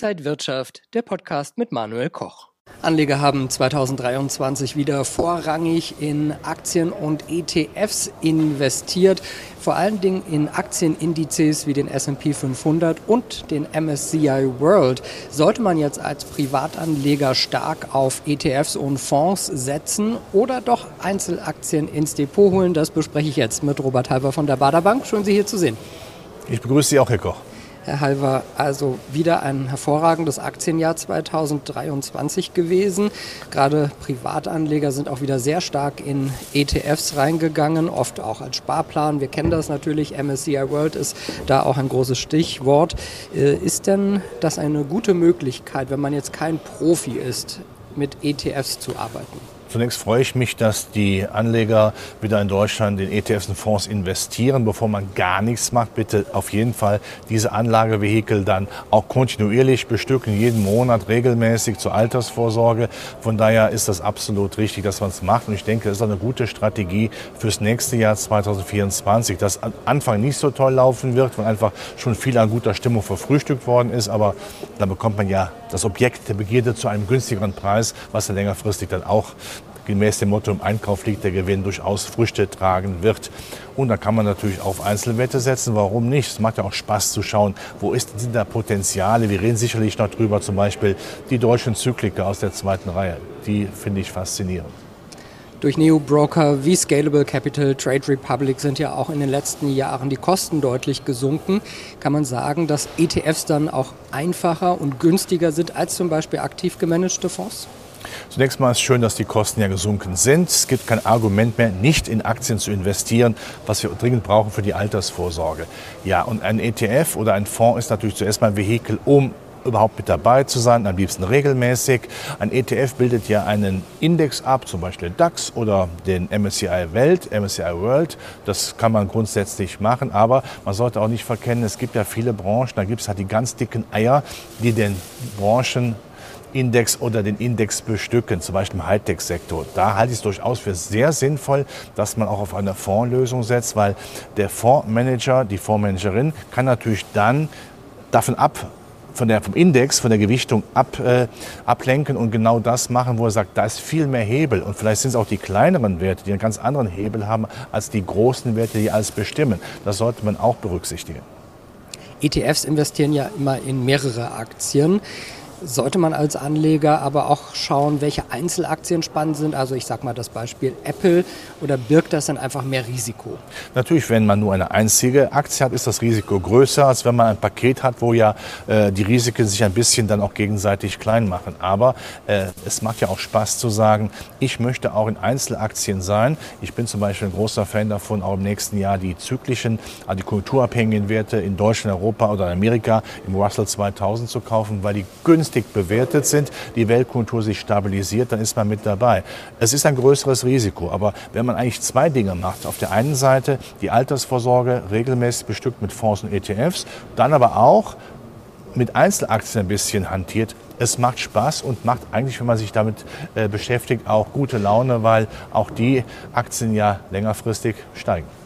Inside Wirtschaft, der Podcast mit Manuel Koch. Anleger haben 2023 wieder vorrangig in Aktien und ETFs investiert, vor allen Dingen in Aktienindizes wie den S&P 500 und den MSCI World. Sollte man jetzt als Privatanleger stark auf ETFs und Fonds setzen oder doch Einzelaktien ins Depot holen? Das bespreche ich jetzt mit Robert Halber von der Bader Bank. Schön, Sie hier zu sehen. Ich begrüße Sie auch, Herr Koch. Herr Halver, also wieder ein hervorragendes Aktienjahr 2023 gewesen. Gerade Privatanleger sind auch wieder sehr stark in ETFs reingegangen, oft auch als Sparplan. Wir kennen das natürlich, MSCI World ist da auch ein großes Stichwort. Äh, ist denn das eine gute Möglichkeit, wenn man jetzt kein Profi ist, mit ETFs zu arbeiten? Zunächst freue ich mich, dass die Anleger wieder in Deutschland in ETFs und Fonds investieren. Bevor man gar nichts macht, bitte auf jeden Fall diese Anlagevehikel dann auch kontinuierlich bestücken, jeden Monat regelmäßig zur Altersvorsorge. Von daher ist das absolut richtig, dass man es macht. Und ich denke, das ist eine gute Strategie fürs nächste Jahr 2024, das am Anfang nicht so toll laufen wird, weil einfach schon viel an guter Stimmung verfrühstückt worden ist. Aber dann bekommt man ja das Objekt der Begierde zu einem günstigeren Preis, was dann längerfristig dann auch gemäß dem Motto im Einkauf liegt der Gewinn durchaus Früchte tragen wird. Und da kann man natürlich auf Einzelwette setzen. Warum nicht? Es macht ja auch Spaß zu schauen, wo ist, sind da Potenziale. Wir reden sicherlich noch drüber, zum Beispiel die deutschen Zykliker aus der zweiten Reihe. Die finde ich faszinierend. Durch Neo-Broker wie Scalable Capital, Trade Republic sind ja auch in den letzten Jahren die Kosten deutlich gesunken. Kann man sagen, dass ETFs dann auch einfacher und günstiger sind als zum Beispiel aktiv gemanagte Fonds? Zunächst mal ist schön, dass die Kosten ja gesunken sind. Es gibt kein Argument mehr, nicht in Aktien zu investieren, was wir dringend brauchen für die Altersvorsorge. Ja, und ein ETF oder ein Fonds ist natürlich zuerst mal ein Vehikel, um überhaupt mit dabei zu sein, am liebsten regelmäßig. Ein ETF bildet ja einen Index ab, zum Beispiel DAX oder den MSCI Welt, MSCI World. Das kann man grundsätzlich machen, aber man sollte auch nicht verkennen, es gibt ja viele Branchen, da gibt es halt die ganz dicken Eier, die den Branchen Index oder den Index bestücken, zum Beispiel im Hightech-Sektor. Da halte ich es durchaus für sehr sinnvoll, dass man auch auf eine Fondslösung setzt, weil der Fondsmanager, die Fondsmanagerin kann natürlich dann davon ab, von der, vom Index, von der Gewichtung ab, äh, ablenken und genau das machen, wo er sagt, da ist viel mehr Hebel. Und vielleicht sind es auch die kleineren Werte, die einen ganz anderen Hebel haben als die großen Werte, die alles bestimmen. Das sollte man auch berücksichtigen. ETFs investieren ja immer in mehrere Aktien sollte man als Anleger aber auch schauen, welche Einzelaktien spannend sind. Also ich sage mal das Beispiel Apple oder birgt das dann einfach mehr Risiko? Natürlich, wenn man nur eine einzige Aktie hat, ist das Risiko größer, als wenn man ein Paket hat, wo ja äh, die Risiken sich ein bisschen dann auch gegenseitig klein machen. Aber äh, es macht ja auch Spaß zu sagen, ich möchte auch in Einzelaktien sein. Ich bin zum Beispiel ein großer Fan davon, auch im nächsten Jahr die zyklischen, also die kulturabhängigen Werte in Deutschland, Europa oder Amerika im Russell 2000 zu kaufen, weil die günstig günstig bewertet sind, die Weltkultur sich stabilisiert, dann ist man mit dabei. Es ist ein größeres Risiko, aber wenn man eigentlich zwei Dinge macht, auf der einen Seite die Altersvorsorge regelmäßig bestückt mit Fonds und ETFs, dann aber auch mit Einzelaktien ein bisschen hantiert, es macht Spaß und macht eigentlich, wenn man sich damit äh, beschäftigt, auch gute Laune, weil auch die Aktien ja längerfristig steigen.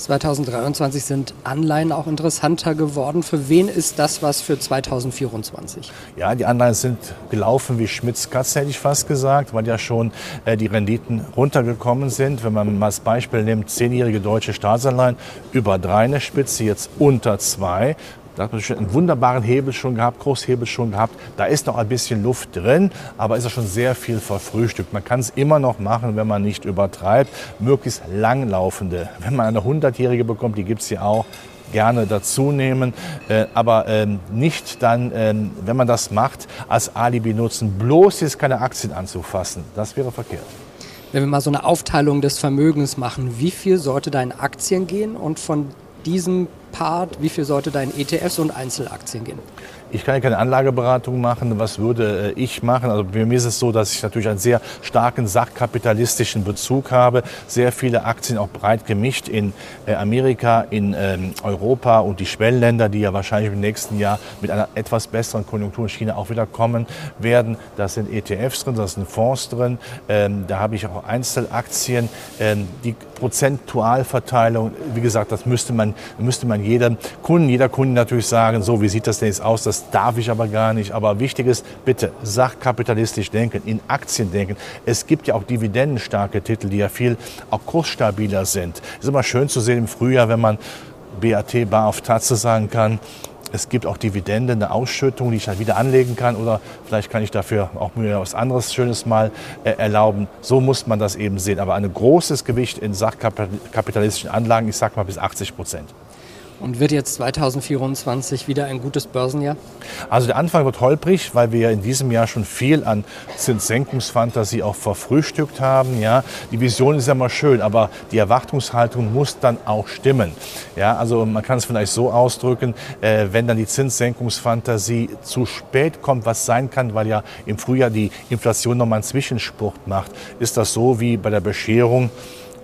2023 sind Anleihen auch interessanter geworden. Für wen ist das was für 2024? Ja, die Anleihen sind gelaufen wie Schmitz Katze, hätte ich fast gesagt, weil ja schon äh, die Renditen runtergekommen sind. Wenn man mal als Beispiel nimmt, zehnjährige deutsche Staatsanleihen über drei eine Spitze, jetzt unter zwei. Da hat man schon einen wunderbaren Hebel schon gehabt, Großhebel schon gehabt. Da ist noch ein bisschen Luft drin, aber ist ja schon sehr viel verfrühstückt. Man kann es immer noch machen, wenn man nicht übertreibt. Möglichst langlaufende. Wenn man eine 100-Jährige bekommt, die gibt es ja auch, gerne dazu nehmen, äh, aber ähm, nicht dann, ähm, wenn man das macht, als Alibi nutzen, bloß jetzt keine Aktien anzufassen. Das wäre verkehrt. Wenn wir mal so eine Aufteilung des Vermögens machen, wie viel sollte da in Aktien gehen und von diesem Part, wie viel sollte da in ETFs und Einzelaktien gehen? Ich kann ja keine Anlageberatung machen. Was würde äh, ich machen? Also bei mir ist es so, dass ich natürlich einen sehr starken sachkapitalistischen Bezug habe. Sehr viele Aktien auch breit gemischt in äh, Amerika, in ähm, Europa und die Schwellenländer, die ja wahrscheinlich im nächsten Jahr mit einer etwas besseren Konjunktur in China auch wieder kommen werden. Da sind ETFs drin, da sind Fonds drin. Ähm, da habe ich auch Einzelaktien. Ähm, die Prozentualverteilung, wie gesagt, das müsste man, müsste man man jedem Kunden, jeder Kunde natürlich sagen, so, wie sieht das denn jetzt aus? Das darf ich aber gar nicht. Aber wichtig ist, bitte sachkapitalistisch denken, in Aktien denken. Es gibt ja auch dividendenstarke Titel, die ja viel auch kursstabiler sind. Ist immer schön zu sehen im Frühjahr, wenn man BAT bar auf Tatze sagen kann, es gibt auch Dividenden, eine Ausschüttung, die ich halt wieder anlegen kann oder vielleicht kann ich dafür auch mir was anderes Schönes mal äh, erlauben. So muss man das eben sehen. Aber ein großes Gewicht in sachkapitalistischen Anlagen, ich sage mal bis 80 Prozent. Und wird jetzt 2024 wieder ein gutes Börsenjahr? Also der Anfang wird holprig, weil wir in diesem Jahr schon viel an Zinssenkungsfantasie auch verfrühstückt haben. Ja, die Vision ist ja mal schön, aber die Erwartungshaltung muss dann auch stimmen. Ja, also man kann es vielleicht so ausdrücken, äh, wenn dann die Zinssenkungsfantasie zu spät kommt, was sein kann, weil ja im Frühjahr die Inflation nochmal einen Zwischenspurt macht, ist das so wie bei der Bescherung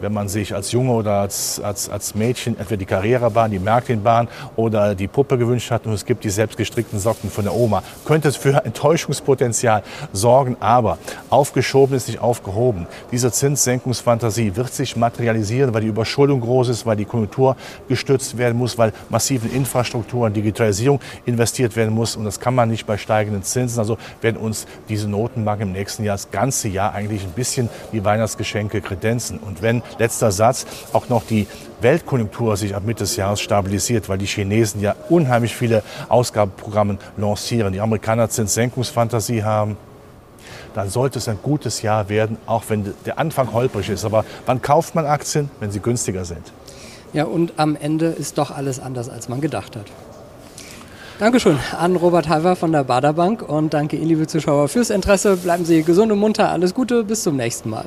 wenn man sich als Junge oder als, als, als Mädchen entweder die Karrierebahn, die Märklinbahn oder die Puppe gewünscht hat und es gibt die selbstgestrickten Socken von der Oma, könnte es für Enttäuschungspotenzial sorgen. Aber aufgeschoben ist nicht aufgehoben. Diese Zinssenkungsfantasie wird sich materialisieren, weil die Überschuldung groß ist, weil die Konjunktur gestützt werden muss, weil massiv in Infrastruktur und Digitalisierung investiert werden muss. Und das kann man nicht bei steigenden Zinsen. Also werden uns diese Notenbanken im nächsten Jahr das ganze Jahr eigentlich ein bisschen wie Weihnachtsgeschenke kredenzen. Und wenn letzter Satz, auch noch die Weltkonjunktur sich ab Mitte des Jahres stabilisiert, weil die Chinesen ja unheimlich viele Ausgabenprogramme lancieren. Die Amerikaner Zinssenkungsfantasie haben dann sollte es ein gutes Jahr werden, auch wenn der Anfang holprig ist. Aber wann kauft man Aktien? Wenn sie günstiger sind. Ja, und am Ende ist doch alles anders, als man gedacht hat. Dankeschön an Robert Halver von der Baderbank und danke Ihnen, liebe Zuschauer, fürs Interesse. Bleiben Sie gesund und munter. Alles Gute, bis zum nächsten Mal.